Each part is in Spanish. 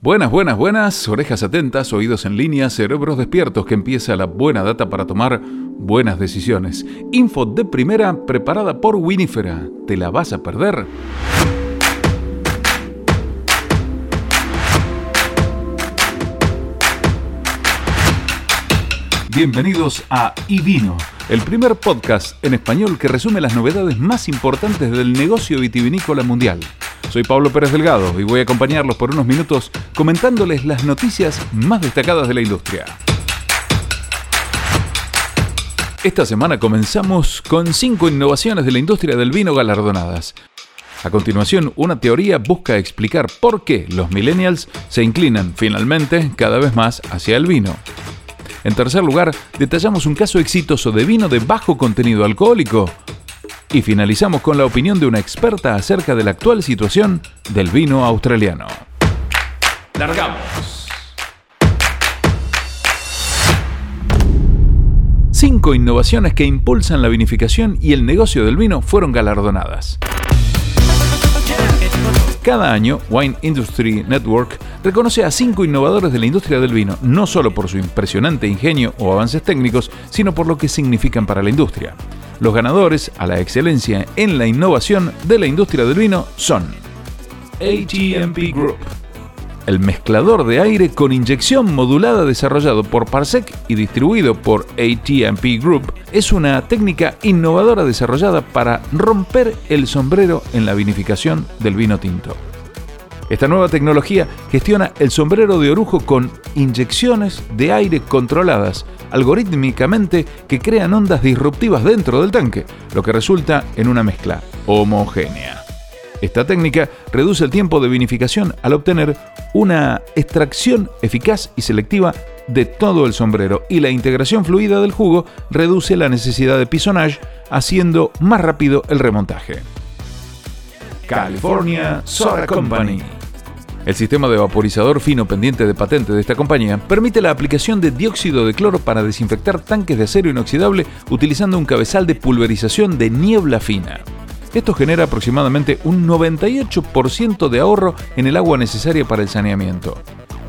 Buenas, buenas, buenas, orejas atentas, oídos en línea, cerebros despiertos, que empieza la buena data para tomar buenas decisiones. Info de primera preparada por Winifera. ¿Te la vas a perder? Bienvenidos a iVino, el primer podcast en español que resume las novedades más importantes del negocio vitivinícola mundial. Soy Pablo Pérez Delgado y voy a acompañarlos por unos minutos comentándoles las noticias más destacadas de la industria. Esta semana comenzamos con cinco innovaciones de la industria del vino galardonadas. A continuación, una teoría busca explicar por qué los millennials se inclinan finalmente cada vez más hacia el vino. En tercer lugar, detallamos un caso exitoso de vino de bajo contenido alcohólico y finalizamos con la opinión de una experta acerca de la actual situación del vino australiano. ¡Largamos! Cinco innovaciones que impulsan la vinificación y el negocio del vino fueron galardonadas. Cada año, Wine Industry Network reconoce a cinco innovadores de la industria del vino, no solo por su impresionante ingenio o avances técnicos, sino por lo que significan para la industria. Los ganadores a la excelencia en la innovación de la industria del vino son ATMP Group, el mezclador de aire con inyección modulada desarrollado por Parsec y distribuido por ATMP Group, es una técnica innovadora desarrollada para romper el sombrero en la vinificación del vino tinto. Esta nueva tecnología gestiona el sombrero de orujo con inyecciones de aire controladas algorítmicamente que crean ondas disruptivas dentro del tanque, lo que resulta en una mezcla homogénea. Esta técnica reduce el tiempo de vinificación al obtener una extracción eficaz y selectiva de todo el sombrero y la integración fluida del jugo reduce la necesidad de pisonage haciendo más rápido el remontaje. California Soda Company el sistema de vaporizador fino pendiente de patente de esta compañía permite la aplicación de dióxido de cloro para desinfectar tanques de acero inoxidable utilizando un cabezal de pulverización de niebla fina. Esto genera aproximadamente un 98% de ahorro en el agua necesaria para el saneamiento.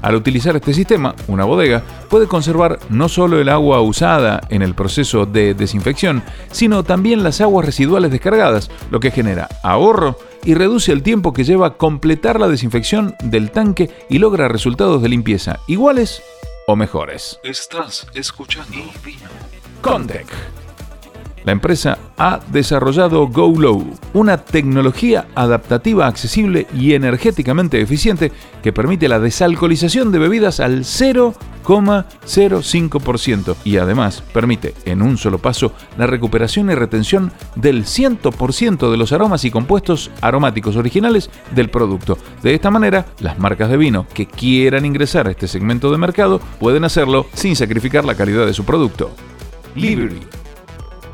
Al utilizar este sistema, una bodega puede conservar no solo el agua usada en el proceso de desinfección, sino también las aguas residuales descargadas, lo que genera ahorro y reduce el tiempo que lleva completar la desinfección del tanque y logra resultados de limpieza iguales o mejores. Estás escuchando Contec la empresa ha desarrollado GoLow, una tecnología adaptativa accesible y energéticamente eficiente que permite la desalcoholización de bebidas al 0,05% y además permite en un solo paso la recuperación y retención del 100% de los aromas y compuestos aromáticos originales del producto. De esta manera, las marcas de vino que quieran ingresar a este segmento de mercado pueden hacerlo sin sacrificar la calidad de su producto. Liberty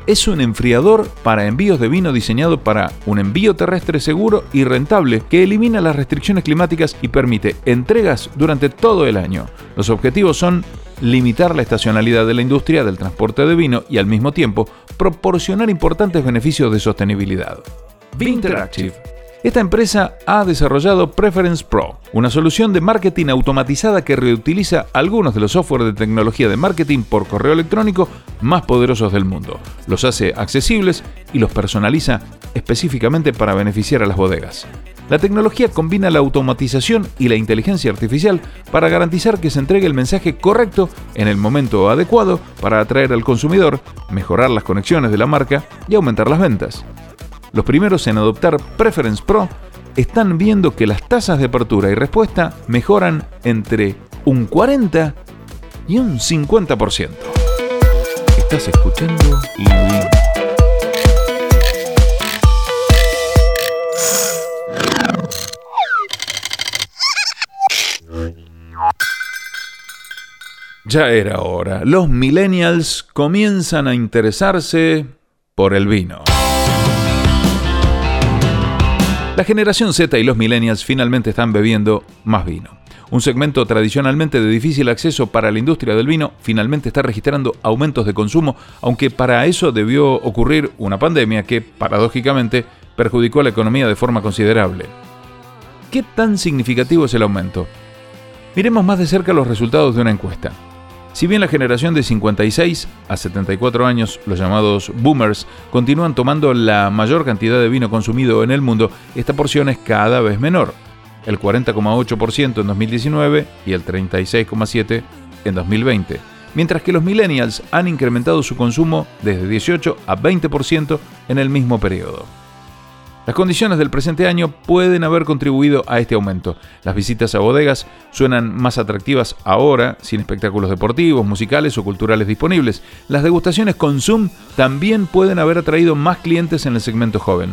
es un enfriador para envíos de vino diseñado para un envío terrestre seguro y rentable que elimina las restricciones climáticas y permite entregas durante todo el año. Los objetivos son limitar la estacionalidad de la industria del transporte de vino y al mismo tiempo proporcionar importantes beneficios de sostenibilidad. Vinteractive esta empresa ha desarrollado Preference Pro, una solución de marketing automatizada que reutiliza algunos de los software de tecnología de marketing por correo electrónico más poderosos del mundo. Los hace accesibles y los personaliza específicamente para beneficiar a las bodegas. La tecnología combina la automatización y la inteligencia artificial para garantizar que se entregue el mensaje correcto en el momento adecuado para atraer al consumidor, mejorar las conexiones de la marca y aumentar las ventas. Los primeros en adoptar Preference Pro están viendo que las tasas de apertura y respuesta mejoran entre un 40 y un 50%. Estás escuchando Ya era hora. Los millennials comienzan a interesarse por el vino. La generación Z y los millennials finalmente están bebiendo más vino. Un segmento tradicionalmente de difícil acceso para la industria del vino finalmente está registrando aumentos de consumo, aunque para eso debió ocurrir una pandemia que, paradójicamente, perjudicó a la economía de forma considerable. ¿Qué tan significativo es el aumento? Miremos más de cerca los resultados de una encuesta. Si bien la generación de 56 a 74 años, los llamados boomers, continúan tomando la mayor cantidad de vino consumido en el mundo, esta porción es cada vez menor, el 40,8% en 2019 y el 36,7% en 2020, mientras que los millennials han incrementado su consumo desde 18 a 20% en el mismo periodo. Las condiciones del presente año pueden haber contribuido a este aumento. Las visitas a bodegas suenan más atractivas ahora, sin espectáculos deportivos, musicales o culturales disponibles. Las degustaciones con Zoom también pueden haber atraído más clientes en el segmento joven.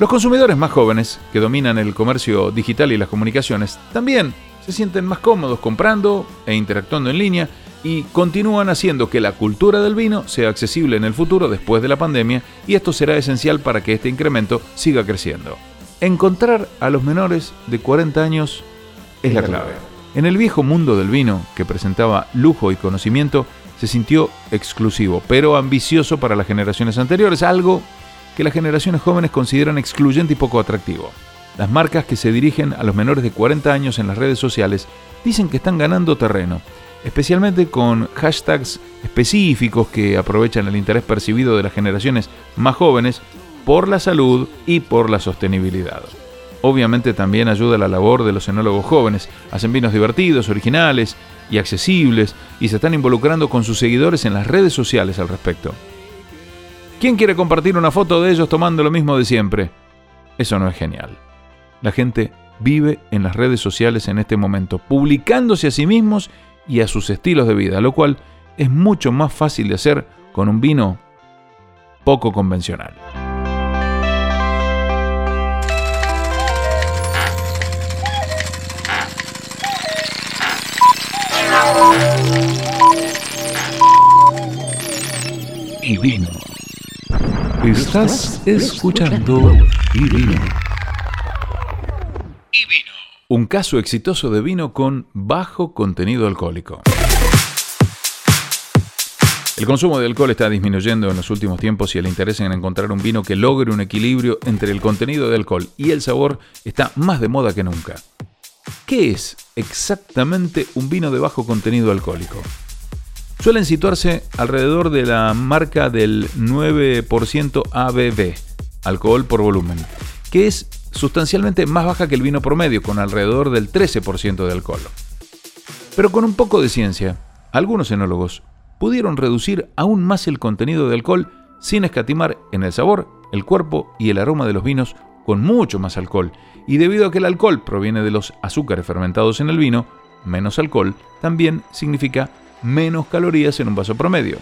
Los consumidores más jóvenes, que dominan el comercio digital y las comunicaciones, también se sienten más cómodos comprando e interactuando en línea y continúan haciendo que la cultura del vino sea accesible en el futuro después de la pandemia y esto será esencial para que este incremento siga creciendo. Encontrar a los menores de 40 años es la clave. En el viejo mundo del vino, que presentaba lujo y conocimiento, se sintió exclusivo, pero ambicioso para las generaciones anteriores, algo que las generaciones jóvenes consideran excluyente y poco atractivo. Las marcas que se dirigen a los menores de 40 años en las redes sociales dicen que están ganando terreno especialmente con hashtags específicos que aprovechan el interés percibido de las generaciones más jóvenes por la salud y por la sostenibilidad. Obviamente también ayuda la labor de los enólogos jóvenes, hacen vinos divertidos, originales y accesibles y se están involucrando con sus seguidores en las redes sociales al respecto. ¿Quién quiere compartir una foto de ellos tomando lo mismo de siempre? Eso no es genial. La gente vive en las redes sociales en este momento, publicándose a sí mismos y a sus estilos de vida, lo cual es mucho más fácil de hacer con un vino poco convencional. Y vino. Estás escuchando y vino un caso exitoso de vino con bajo contenido alcohólico. El consumo de alcohol está disminuyendo en los últimos tiempos y el interés en encontrar un vino que logre un equilibrio entre el contenido de alcohol y el sabor está más de moda que nunca. ¿Qué es exactamente un vino de bajo contenido alcohólico? Suelen situarse alrededor de la marca del 9% ABV, alcohol por volumen, que es sustancialmente más baja que el vino promedio, con alrededor del 13% de alcohol. Pero con un poco de ciencia, algunos enólogos pudieron reducir aún más el contenido de alcohol sin escatimar en el sabor, el cuerpo y el aroma de los vinos con mucho más alcohol. Y debido a que el alcohol proviene de los azúcares fermentados en el vino, menos alcohol también significa menos calorías en un vaso promedio.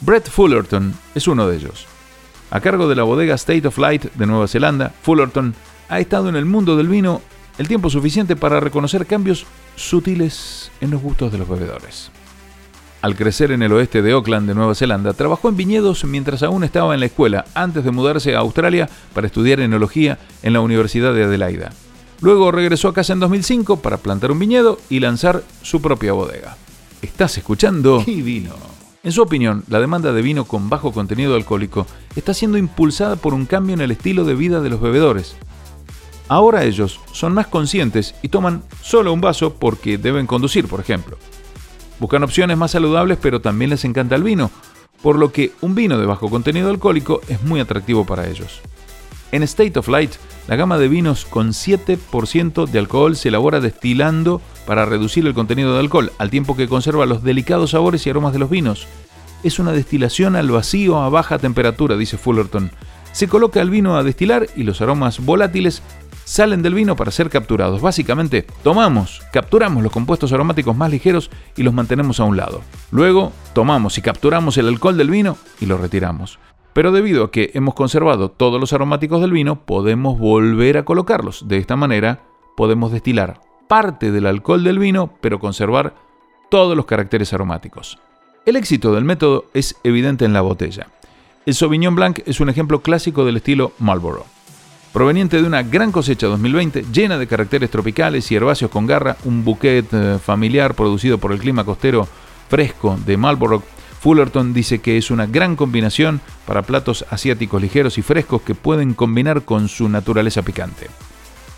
Brett Fullerton es uno de ellos. A cargo de la bodega State of Light de Nueva Zelanda, Fullerton ha estado en el mundo del vino el tiempo suficiente para reconocer cambios sutiles en los gustos de los bebedores. Al crecer en el oeste de Auckland de Nueva Zelanda, trabajó en viñedos mientras aún estaba en la escuela, antes de mudarse a Australia para estudiar enología en la Universidad de Adelaida. Luego regresó a casa en 2005 para plantar un viñedo y lanzar su propia bodega. ¿Estás escuchando? Y vino. En su opinión, la demanda de vino con bajo contenido alcohólico está siendo impulsada por un cambio en el estilo de vida de los bebedores. Ahora ellos son más conscientes y toman solo un vaso porque deben conducir, por ejemplo. Buscan opciones más saludables pero también les encanta el vino, por lo que un vino de bajo contenido alcohólico es muy atractivo para ellos. En State of Light, la gama de vinos con 7% de alcohol se elabora destilando para reducir el contenido de alcohol, al tiempo que conserva los delicados sabores y aromas de los vinos. Es una destilación al vacío a baja temperatura, dice Fullerton. Se coloca el vino a destilar y los aromas volátiles salen del vino para ser capturados. Básicamente, tomamos, capturamos los compuestos aromáticos más ligeros y los mantenemos a un lado. Luego, tomamos y capturamos el alcohol del vino y lo retiramos. Pero debido a que hemos conservado todos los aromáticos del vino, podemos volver a colocarlos. De esta manera, podemos destilar parte del alcohol del vino, pero conservar todos los caracteres aromáticos. El éxito del método es evidente en la botella. El Sauvignon Blanc es un ejemplo clásico del estilo Marlborough. Proveniente de una gran cosecha 2020 llena de caracteres tropicales y herbáceos con garra, un bouquet eh, familiar producido por el clima costero fresco de Marlborough Fullerton dice que es una gran combinación para platos asiáticos ligeros y frescos que pueden combinar con su naturaleza picante.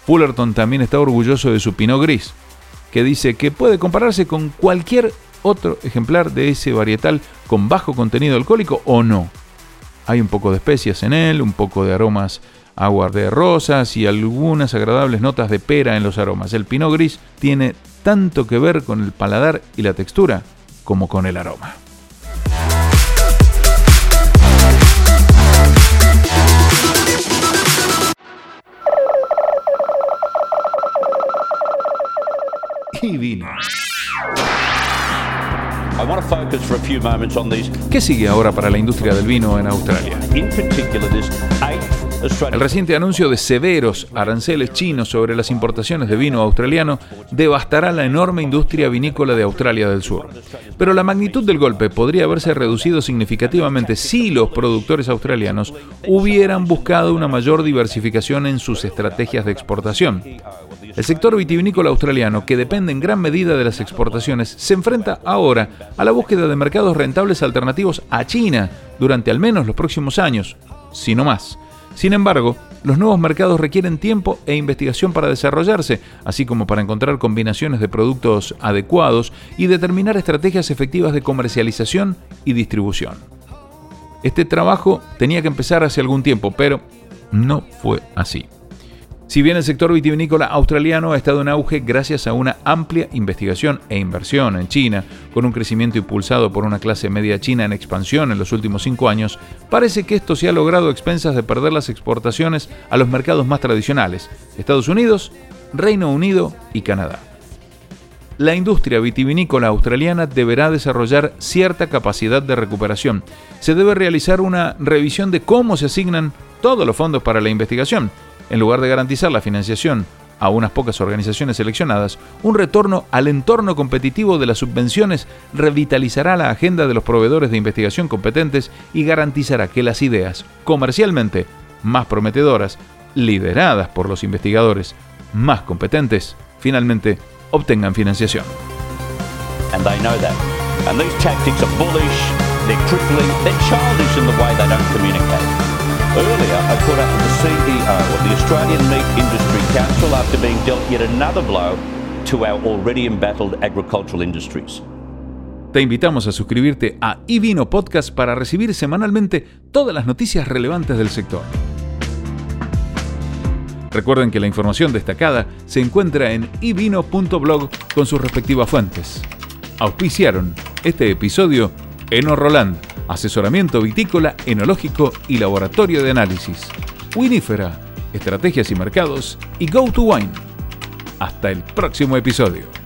Fullerton también está orgulloso de su Pinot Gris, que dice que puede compararse con cualquier otro ejemplar de ese varietal con bajo contenido alcohólico o no. Hay un poco de especias en él, un poco de aromas agua de rosas y algunas agradables notas de pera en los aromas. El Pinot Gris tiene tanto que ver con el paladar y la textura como con el aroma. ¿Qué sigue ahora para la industria del vino en Australia? El reciente anuncio de severos aranceles chinos sobre las importaciones de vino australiano devastará la enorme industria vinícola de Australia del Sur. Pero la magnitud del golpe podría haberse reducido significativamente si los productores australianos hubieran buscado una mayor diversificación en sus estrategias de exportación. El sector vitivinícola australiano, que depende en gran medida de las exportaciones, se enfrenta ahora a la búsqueda de mercados rentables alternativos a China durante al menos los próximos años, si no más. Sin embargo, los nuevos mercados requieren tiempo e investigación para desarrollarse, así como para encontrar combinaciones de productos adecuados y determinar estrategias efectivas de comercialización y distribución. Este trabajo tenía que empezar hace algún tiempo, pero no fue así. Si bien el sector vitivinícola australiano ha estado en auge gracias a una amplia investigación e inversión en China, con un crecimiento impulsado por una clase media china en expansión en los últimos cinco años, parece que esto se ha logrado a expensas de perder las exportaciones a los mercados más tradicionales, Estados Unidos, Reino Unido y Canadá. La industria vitivinícola australiana deberá desarrollar cierta capacidad de recuperación. Se debe realizar una revisión de cómo se asignan todos los fondos para la investigación en lugar de garantizar la financiación a unas pocas organizaciones seleccionadas, un retorno al entorno competitivo de las subvenciones revitalizará la agenda de los proveedores de investigación competentes y garantizará que las ideas comercialmente más prometedoras, lideradas por los investigadores más competentes, finalmente obtengan financiación. And Earlier, I caught up with the CEO of the Australian Meat Industry Council after being dealt yet another blow to our already embattled agricultural industries. Te invitamos a suscribirte a iVino Podcast para recibir semanalmente todas las noticias relevantes del sector. Recuerden que la información destacada se encuentra en ivino.blog con sus respectivas fuentes. Auspiciaron este episodio Eno Roland asesoramiento vitícola, enológico y laboratorio de análisis. Winifera, estrategias y mercados y Go to Wine. Hasta el próximo episodio.